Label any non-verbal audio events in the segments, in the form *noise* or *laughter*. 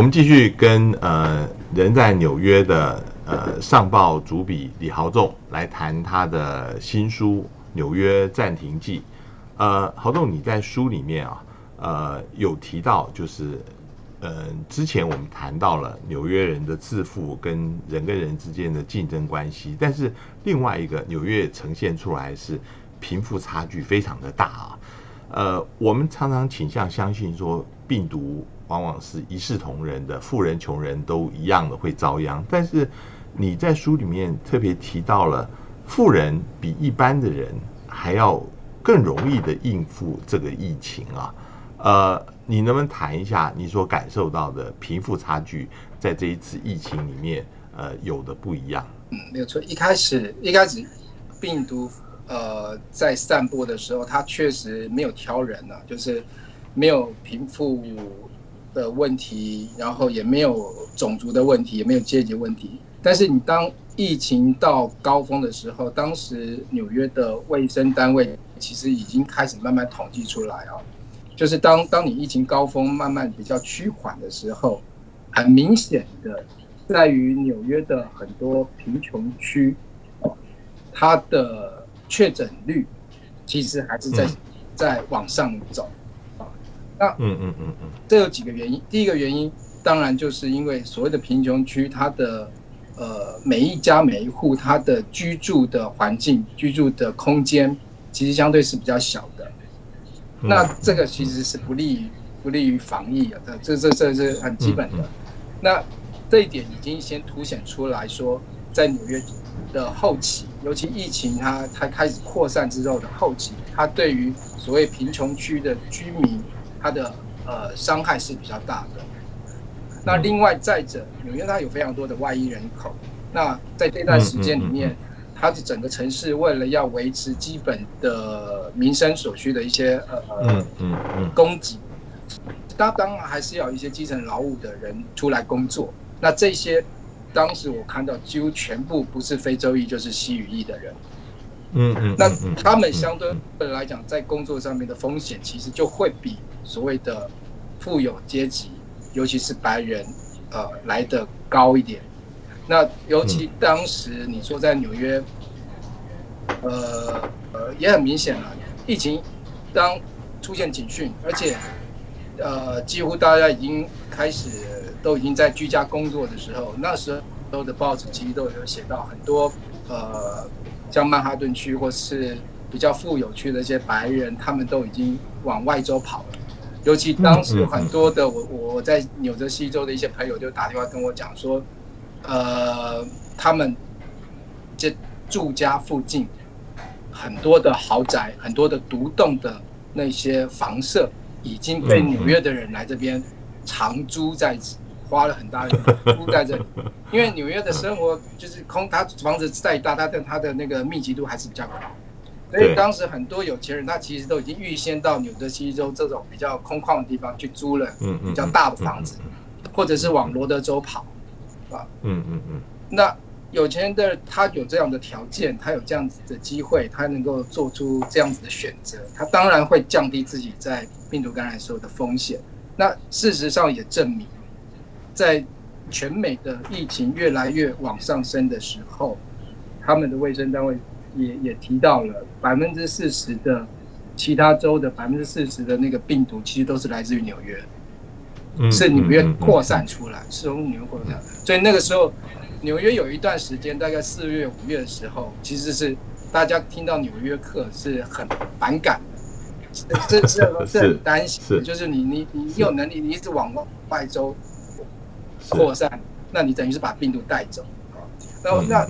我们继续跟呃人在纽约的呃上报主笔李豪仲来谈他的新书《纽约暂停记》。呃，豪仲，你在书里面啊，呃，有提到就是，呃，之前我们谈到了纽约人的自负跟人跟人之间的竞争关系，但是另外一个纽约呈现出来是贫富差距非常的大啊。呃，我们常常倾向相信说病毒。往往是一视同仁的，富人穷人都一样的会遭殃。但是你在书里面特别提到了，富人比一般的人还要更容易的应付这个疫情啊。呃，你能不能谈一下你所感受到的贫富差距在这一次疫情里面呃有的不一样？嗯，没有错。一开始一开始病毒呃在散播的时候，它确实没有挑人啊，就是没有贫富。的问题，然后也没有种族的问题，也没有阶级问题。但是你当疫情到高峰的时候，当时纽约的卫生单位其实已经开始慢慢统计出来哦，就是当当你疫情高峰慢慢比较趋缓的时候，很明显的在于纽约的很多贫穷区，它的确诊率其实还是在在往上走。那嗯嗯嗯嗯，这有几个原因。第一个原因，当然就是因为所谓的贫穷区，它的呃每一家每一户，它的居住的环境、居住的空间，其实相对是比较小的。那这个其实是不利于不利于防疫的，这这这是很基本的。那这一点已经先凸显出来说，在纽约的后期，尤其疫情它它开始扩散之后的后期，它对于所谓贫穷区的居民。它的呃伤害是比较大的。那另外再者，纽约它有非常多的外裔人口。那在这段时间里面，它的整个城市为了要维持基本的民生所需的一些呃呃供给，当当然还是要一些基层劳务的人出来工作。那这些当时我看到几乎全部不是非洲裔就是西语裔的人。嗯嗯，那他们相对来讲，在工作上面的风险其实就会比所谓的富有阶级，尤其是白人，呃，来的高一点。那尤其当时你说在纽约，呃呃，也很明显了，疫情当出现警讯，而且呃，几乎大家已经开始都已经在居家工作的时候，那时候的报纸其实都有写到很多呃。像曼哈顿区或是比较富有区的一些白人，他们都已经往外州跑了。尤其当时有很多的我我在纽泽西州的一些朋友就打电话跟我讲说，呃，他们这住家附近很多的豪宅、很多的独栋的那些房舍已经被纽约的人来这边长租在。花了很大的租 *laughs* 在这里，因为纽约的生活就是空，它房子再大，它的它的那个密集度还是比较高，所以当时很多有钱人他其实都已经预先到纽泽西州这种比较空旷的地方去租了比较大的房子，或者是往罗德州跑，啊，嗯嗯嗯，那有钱人的他有这样的条件，他有这样子的机会，他能够做出这样子的选择，他当然会降低自己在病毒感染时候的风险。那事实上也证明。在全美的疫情越来越往上升的时候，他们的卫生单位也也提到了百分之四十的其他州的百分之四十的那个病毒，其实都是来自于纽约，是纽约扩散出来，是从纽约扩散。所以那个时候，纽约有一段时间，大概四月、五月的时候，其实是大家听到纽约客是很反感的，这这 *laughs* 是很担心，就是你你你有能力，你一直往外州。扩散，那你等于是把病毒带走啊？那那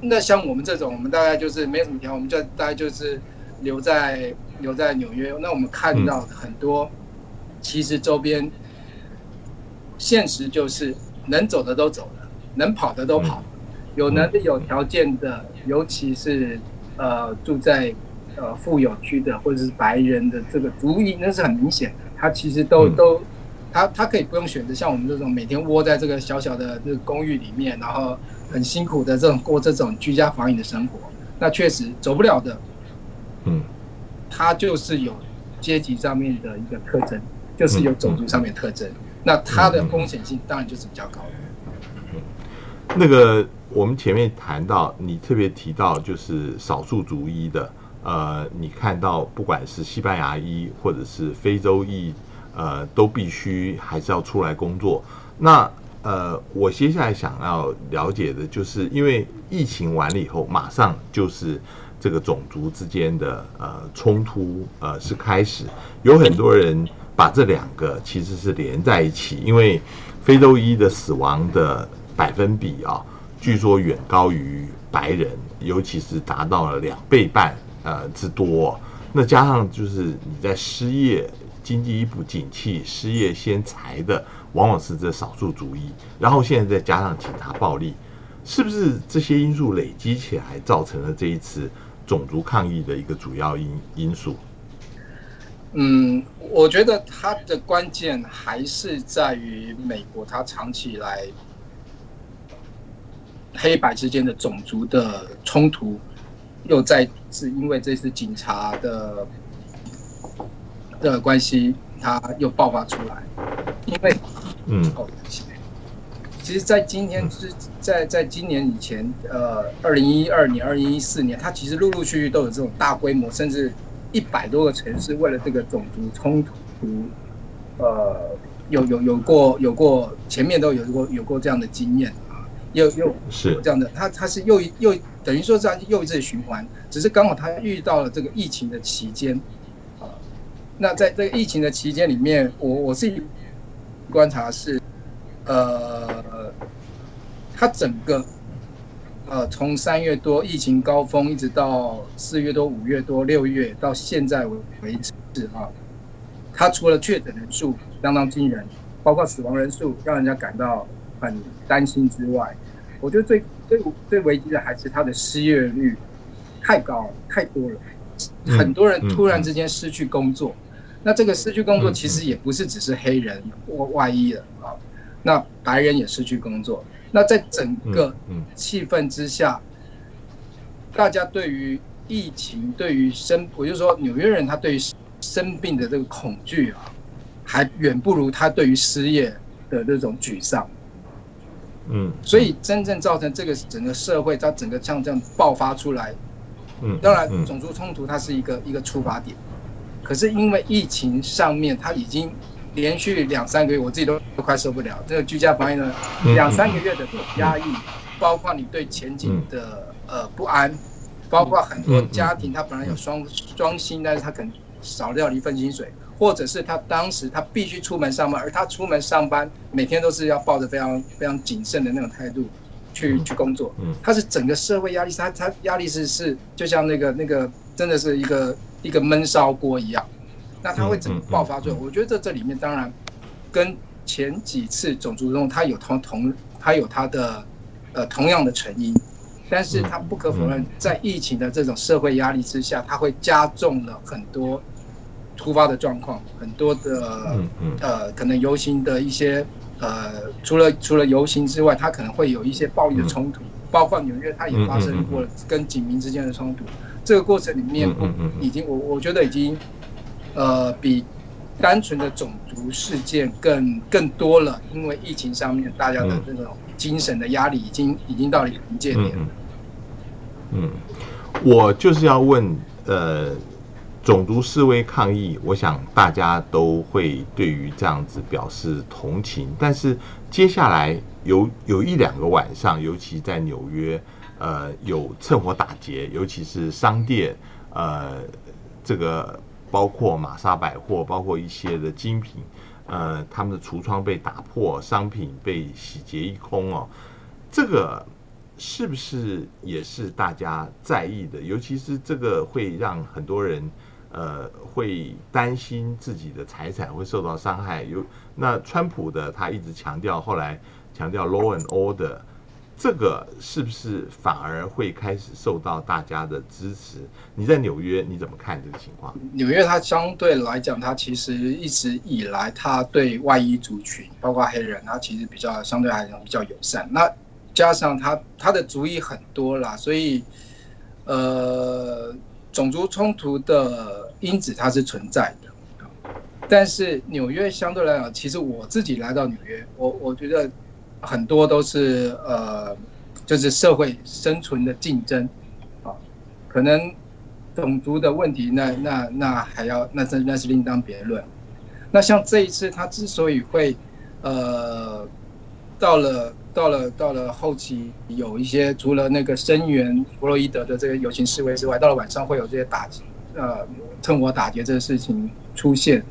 那像我们这种，我们大概就是没有什么条，我们就大概就是留在留在纽约。那我们看到很多，其实周边现实就是能走的都走了，能跑的都跑，有能力有条件的，尤其是呃住在呃富有区的或者是白人的这个族裔，那是很明显的，他其实都都。他他可以不用选择像我们这种每天窝在这个小小的这个公寓里面，然后很辛苦的这种过这种居家防疫的生活，那确实走不了的。嗯，他就是有阶级上面的一个特征，就是有种族上面特征。那他的风险性当然就是比较高的。那个我们前面谈到，你特别提到就是少数族裔的，呃，你看到不管是西班牙裔或者是非洲裔，呃，都必须还是要出来工作。那呃，我接下来想要了解的就是，因为疫情完了以后，马上就是这个种族之间的呃冲突呃是开始，有很多人把这两个其实是连在一起，因为非洲裔的死亡的百分比啊，据说远高于白人，尤其是达到了两倍半呃之多。那加上就是你在失业。经济不景气，失业先裁的往往是这少数族裔，然后现在再加上警察暴力，是不是这些因素累积起来，造成了这一次种族抗议的一个主要因因素？嗯，我觉得它的关键还是在于美国，它长期以来黑白之间的种族的冲突，又再次因为这次警察的。的关系，它又爆发出来，因为，嗯，哦，其实，在今天是在在今年以前，呃，二零一二年、二零一四年，它其实陆陆续续都有这种大规模，甚至一百多个城市为了这个种族冲突，呃，有有有过有过前面都有过有过这样的经验啊，又又是这样的，它它是又又等于说这样又一次循环，只是刚好它遇到了这个疫情的期间。那在这个疫情的期间里面，我我自己观察是，呃，它整个，呃，从三月多疫情高峰一直到四月多、五月多、六月到现在为为止啊，它除了确诊人数相当惊人，包括死亡人数让人家感到很担心之外，我觉得最最最危机的还是它的失业率太高太多了，很多人突然之间失去工作。那这个失去工作其实也不是只是黑人或外衣了啊，那白人也失去工作。那在整个气氛之下，大家对于疫情、对于生，我就说纽约人他对于生病的这个恐惧啊，还远不如他对于失业的那种沮丧。嗯，所以真正造成这个整个社会它整个像这样爆发出来，嗯，当然种族冲突它是一个一个出发点。可是因为疫情上面，他已经连续两三个月，我自己都都快受不了。这个居家防疫呢，两三个月的压抑，包括你对前景的呃不安，包括很多家庭他本来有双双薪，但是他可能少掉了一份薪水，或者是他当时他必须出门上班，而他出门上班每天都是要抱着非常非常谨慎的那种态度去去工作。嗯，他是整个社会压力，他他压力是是就像那个那个真的是一个。一个闷烧锅一样，那它会怎么爆发出来？我觉得这这里面当然跟前几次种族中它有同同它有它的呃同样的成因，但是它不可否认，在疫情的这种社会压力之下，它会加重了很多突发的状况，很多的呃可能游行的一些呃除了除了游行之外，它可能会有一些暴力的冲突，包括纽约它也发生过跟警民之间的冲突。这个过程里面，已经我我觉得已经，呃，比单纯的种族事件更更多了，因为疫情上面大家的这种精神的压力已经已经到了临界点了。嗯，我就是要问，呃，种族示威抗议，我想大家都会对于这样子表示同情，但是接下来有有一两个晚上，尤其在纽约。呃，有趁火打劫，尤其是商店，呃，这个包括玛莎百货，包括一些的精品，呃，他们的橱窗被打破，商品被洗劫一空哦。这个是不是也是大家在意的？尤其是这个会让很多人呃会担心自己的财产会受到伤害。有那川普的他一直强调，后来强调 law and order。这个是不是反而会开始受到大家的支持？你在纽约你怎么看这个情况？纽约它相对来讲，它其实一直以来，它对外裔族群，包括黑人，它其实比较相对来讲比较友善。那加上它它的族裔很多啦，所以呃，种族冲突的因子它是存在的。但是纽约相对来讲，其实我自己来到纽约，我我觉得很多都是呃，就是社会生存的竞争啊，可能种族的问题，那那那还要那那那是另当别论。那像这一次，他之所以会呃到了到了到了后期，有一些除了那个声援弗洛伊德的这个游行示威之外，到了晚上会有这些打击呃趁火打劫这个事情出现。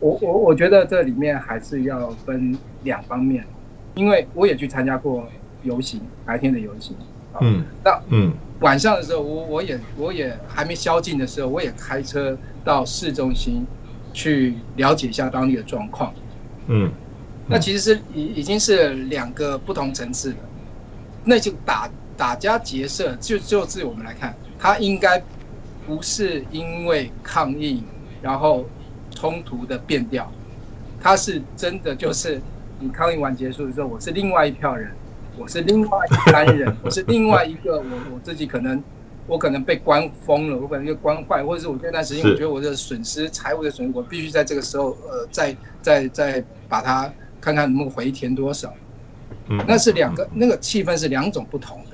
我我我觉得这里面还是要分两方面，因为我也去参加过游行，白天的游行，嗯，那嗯晚上的时候，我我也我也还没宵禁的时候，我也开车到市中心去了解一下当地的状况，嗯，那其实是已已经是两个不同层次了，那就打打家劫舍，就就自我们来看，他应该不是因为抗议，然后。冲突的变调，他是真的就是你抗议完结束的时候，我是另外一票人，我是另外一班人，*laughs* 我是另外一个我我自己可能我可能被关疯了，我可能就关坏，或者是我这段时间我觉得我的损失财务的损失，我必须在这个时候呃再再再把它看看能不能回填多少，嗯，那是两个那个气氛是两种不同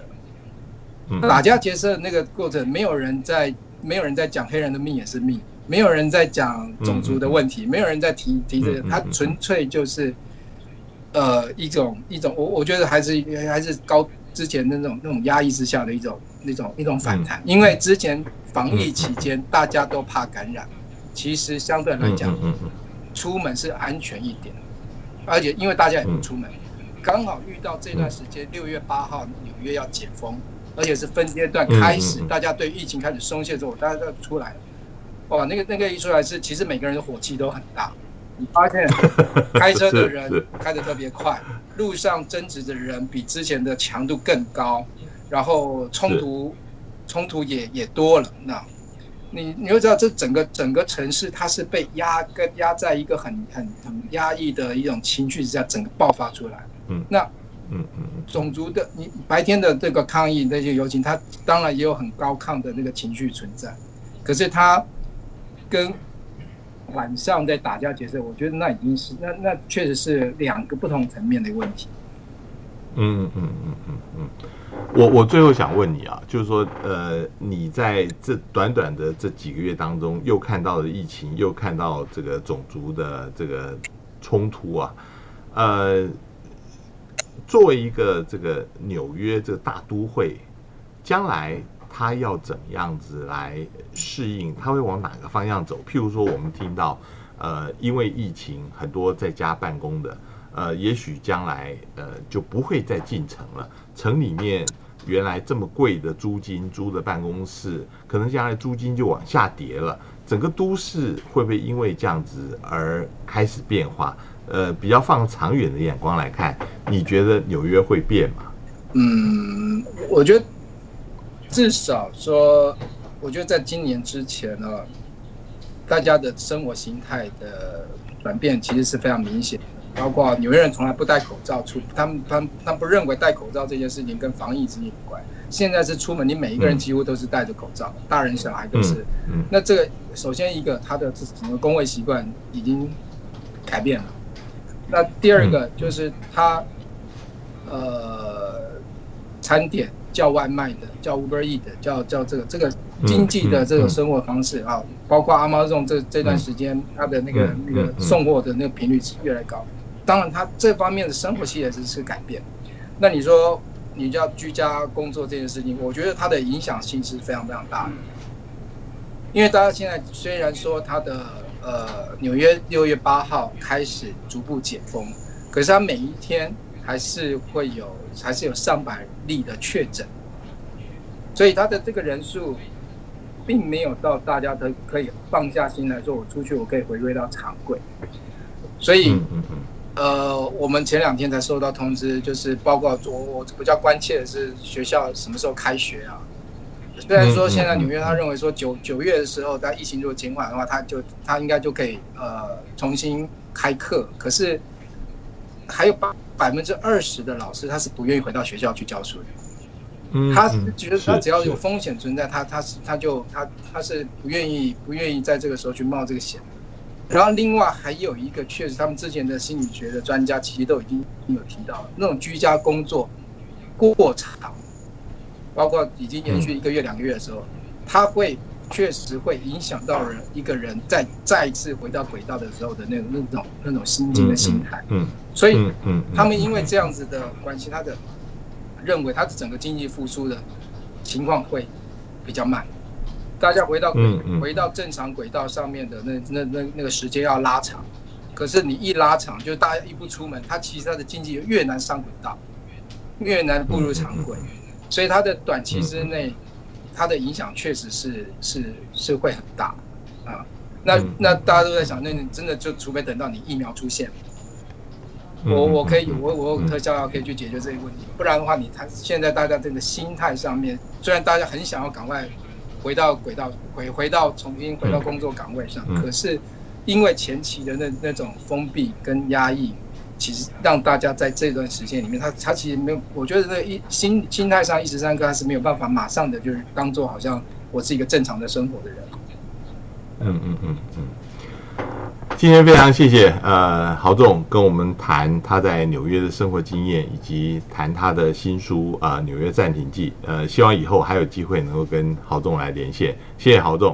的，打家劫舍那个过程，没有人在没有人在讲黑人的命也是命。没有人在讲种族的问题，没有人在提提这个，他纯粹就是，呃，一种一种，我我觉得还是还是高之前的那种那种压抑之下的一种那种一种反弹，因为之前防疫期间大家都怕感染，其实相对来讲，出门是安全一点，而且因为大家也不出门，刚好遇到这段时间，六月八号纽约要解封，而且是分阶段开始，大家对疫情开始松懈之后，大家都出来了。哇，那个那个一出来是，其实每个人的火气都很大。你发现 *laughs* 开车的人开得特别快，路上争执的人比之前的强度更高，然后冲突冲突也也多了。那，你你会知道，这整个整个城市它是被压跟压在一个很很很压抑的一种情绪之下，整个爆发出来。嗯，那嗯嗯种族的你白天的这个抗议那些游行，它当然也有很高亢的那个情绪存在，可是它。跟晚上在打架角色，我觉得那已经是那那确实是两个不同层面的问题。嗯嗯嗯嗯嗯，我我最后想问你啊，就是说呃，你在这短短的这几个月当中，又看到了疫情，又看到这个种族的这个冲突啊，呃，作为一个这个纽约这个大都会，将来。他要怎么样子来适应？他会往哪个方向走？譬如说，我们听到，呃，因为疫情，很多在家办公的，呃，也许将来，呃，就不会再进城了。城里面原来这么贵的租金租的办公室，可能将来租金就往下跌了。整个都市会不会因为这样子而开始变化？呃，比较放长远的眼光来看，你觉得纽约会变吗？嗯，我觉得。至少说，我觉得在今年之前呢，大家的生活形态的转变其实是非常明显的。包括纽约人从来不戴口罩出，他们他们他们不认为戴口罩这件事情跟防疫之间有关。现在是出门，你每一个人几乎都是戴着口罩，大人小孩都是。嗯那这个首先一个，他的整个工位习惯已经改变了。那第二个就是他，呃，餐点。叫外卖的，叫 Uber E 的，叫叫这个这个经济的这种生活方式啊，包括阿猫这种这这段时间，它的那个那个送货的那个频率是越来越高。当然，他这方面的生活系也是是改变。那你说你叫居家工作这件事情，我觉得它的影响性是非常非常大的。因为大家现在虽然说它的呃纽约六月八号开始逐步解封，可是它每一天。还是会有，还是有上百例的确诊，所以他的这个人数，并没有到大家都可以放下心来说，我出去我可以回归到常规。所以，呃，我们前两天才收到通知，就是包括我我比较关切的是学校什么时候开学啊？虽然说现在纽约他认为说九九月的时候，在疫情如果减缓的话，他就他应该就可以呃重新开课，可是还有八。百分之二十的老师他是不愿意回到学校去教书的，嗯，他觉得他只要有风险存在，他他是他就他他是不愿意不愿意在这个时候去冒这个险，然后另外还有一个，确实他们之前的心理学的专家其实都已经有提到，那种居家工作过长，包括已经延续一个月、两个月的时候，它会确实会影响到人一个人再再一次回到轨道的时候的那种那种那种心境的心态。嗯，所以他们因为这样子的关系，他的认为他的整个经济复苏的情况会比较慢，大家回到回到正常轨道上面的那那那那个时间要拉长，可是你一拉长，就大家一不出门，他其实他的经济越难上轨道，越难步入常轨，所以它的短期之内，它的影响确实是是是会很大啊。那嗯那大家都在想，那你真的就除非等到你疫苗出现。嗯我我可以嗯我我有特效药可以去解决这个问题，不然的话，你他现在大家这个心态上面，虽然大家很想要赶快回到轨道，回回到重新回到工作岗位上，嗯可是因为前期的那那种封闭跟压抑，其实让大家在这段时间里面，他他其实没有，我觉得这一心心态上一时三刻他是没有办法马上的就是当做好像我是一个正常的生活的人。嗯嗯嗯嗯。今天非常谢谢呃郝总跟我们谈他在纽约的生活经验，以及谈他的新书啊、呃《纽约暂停记》。呃，希望以后还有机会能够跟郝总来连线。谢谢郝总。